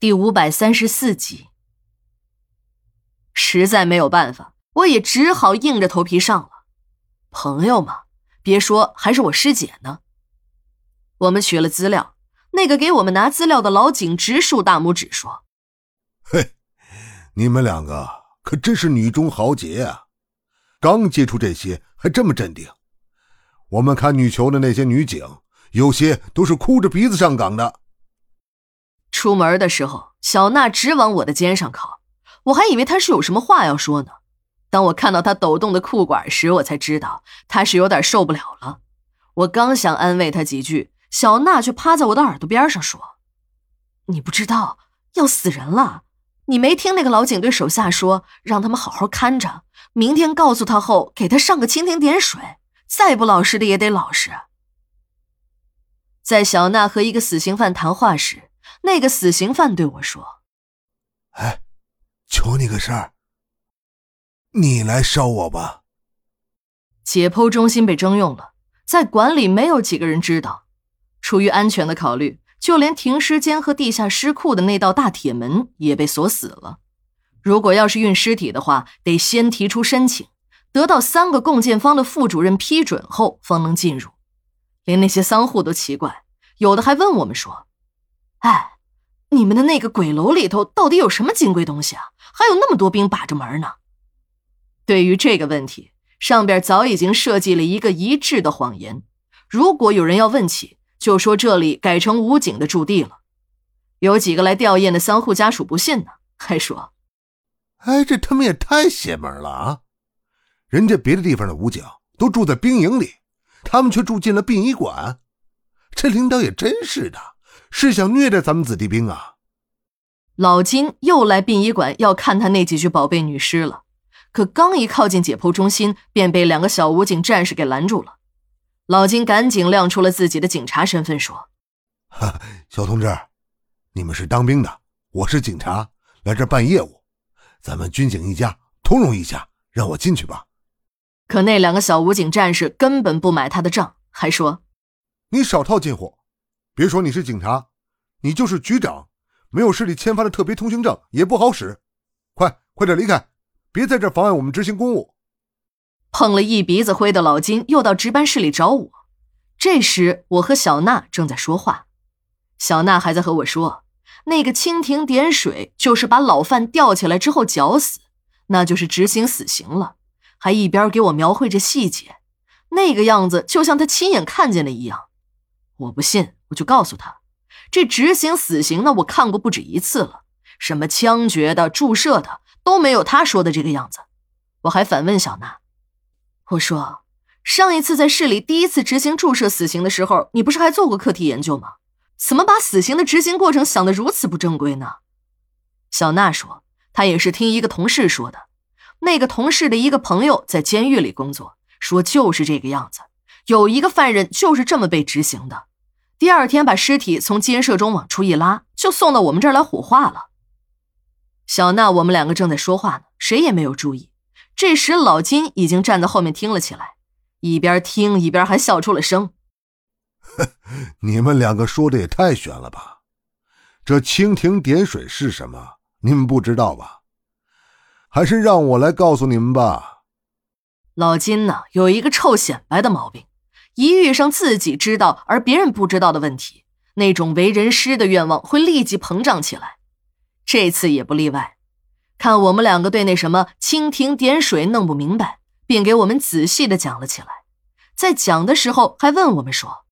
第五百三十四集，实在没有办法，我也只好硬着头皮上了。朋友嘛，别说还是我师姐呢。我们取了资料，那个给我们拿资料的老警直竖大拇指说：“嘿，你们两个可真是女中豪杰啊！刚接触这些还这么镇定。我们看女球的那些女警，有些都是哭着鼻子上岗的。”出门的时候，小娜直往我的肩上靠，我还以为她是有什么话要说呢。当我看到她抖动的裤管时，我才知道她是有点受不了了。我刚想安慰她几句，小娜却趴在我的耳朵边上说：“你不知道要死人了？你没听那个老警队手下说，让他们好好看着，明天告诉他后，给他上个蜻蜓点水，再不老实的也得老实。”在小娜和一个死刑犯谈话时。那个死刑犯对我说：“哎，求你个事儿，你来烧我吧。”解剖中心被征用了，在馆里没有几个人知道。出于安全的考虑，就连停尸间和地下尸库的那道大铁门也被锁死了。如果要是运尸体的话，得先提出申请，得到三个共建方的副主任批准后方能进入。连那些丧户都奇怪，有的还问我们说。哎，你们的那个鬼楼里头到底有什么金贵东西啊？还有那么多兵把着门呢。对于这个问题，上边早已经设计了一个一致的谎言。如果有人要问起，就说这里改成武警的驻地了。有几个来吊唁的丧户家属不信呢，还说：“哎，这他妈也太邪门了啊！人家别的地方的武警都住在兵营里，他们却住进了殡仪馆。这领导也真是的。”是想虐待咱们子弟兵啊！老金又来殡仪馆要看他那几具宝贝女尸了，可刚一靠近解剖中心，便被两个小武警战士给拦住了。老金赶紧亮出了自己的警察身份，说：“哈，小同志，你们是当兵的，我是警察，来这办业务，咱们军警一家，通融一下，让我进去吧。”可那两个小武警战士根本不买他的账，还说：“你少套近乎。”别说你是警察，你就是局长，没有市里签发的特别通行证也不好使。快快点离开，别在这妨碍我们执行公务。碰了一鼻子灰的老金又到值班室里找我。这时我和小娜正在说话，小娜还在和我说，那个蜻蜓点水就是把老范吊起来之后绞死，那就是执行死刑了。还一边给我描绘着细节，那个样子就像他亲眼看见了一样。我不信。我就告诉他，这执行死刑的我看过不止一次了，什么枪决的、注射的都没有他说的这个样子。我还反问小娜，我说上一次在市里第一次执行注射死刑的时候，你不是还做过课题研究吗？怎么把死刑的执行过程想得如此不正规呢？小娜说，她也是听一个同事说的，那个同事的一个朋友在监狱里工作，说就是这个样子，有一个犯人就是这么被执行的。第二天把尸体从监舍中往出一拉，就送到我们这儿来火化了。小娜，我们两个正在说话呢，谁也没有注意。这时老金已经站在后面听了起来，一边听一边还笑出了声。你们两个说的也太悬了吧？这蜻蜓点水是什么？你们不知道吧？还是让我来告诉你们吧。老金呢，有一个臭显摆的毛病。一遇上自己知道而别人不知道的问题，那种为人师的愿望会立即膨胀起来。这次也不例外。看我们两个对那什么蜻蜓点水弄不明白，便给我们仔细的讲了起来。在讲的时候还问我们说：“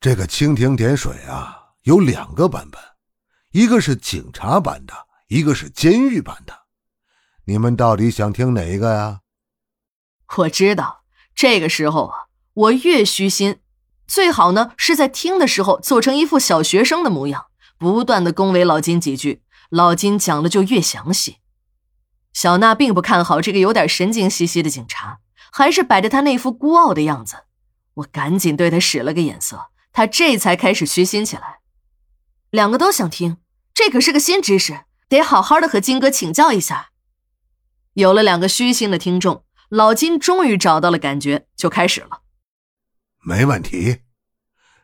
这个蜻蜓点水啊，有两个版本，一个是警察版的，一个是监狱版的。你们到底想听哪一个呀？”我知道，这个时候啊。我越虚心，最好呢是在听的时候做成一副小学生的模样，不断的恭维老金几句，老金讲的就越详细。小娜并不看好这个有点神经兮兮的警察，还是摆着他那副孤傲的样子。我赶紧对他使了个眼色，他这才开始虚心起来。两个都想听，这可是个新知识，得好好的和金哥请教一下。有了两个虚心的听众，老金终于找到了感觉，就开始了。没问题，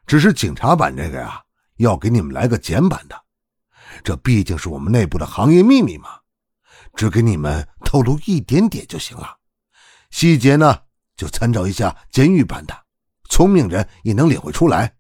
只是警察版这个呀，要给你们来个简版的。这毕竟是我们内部的行业秘密嘛，只给你们透露一点点就行了。细节呢，就参照一下监狱版的，聪明人也能领会出来。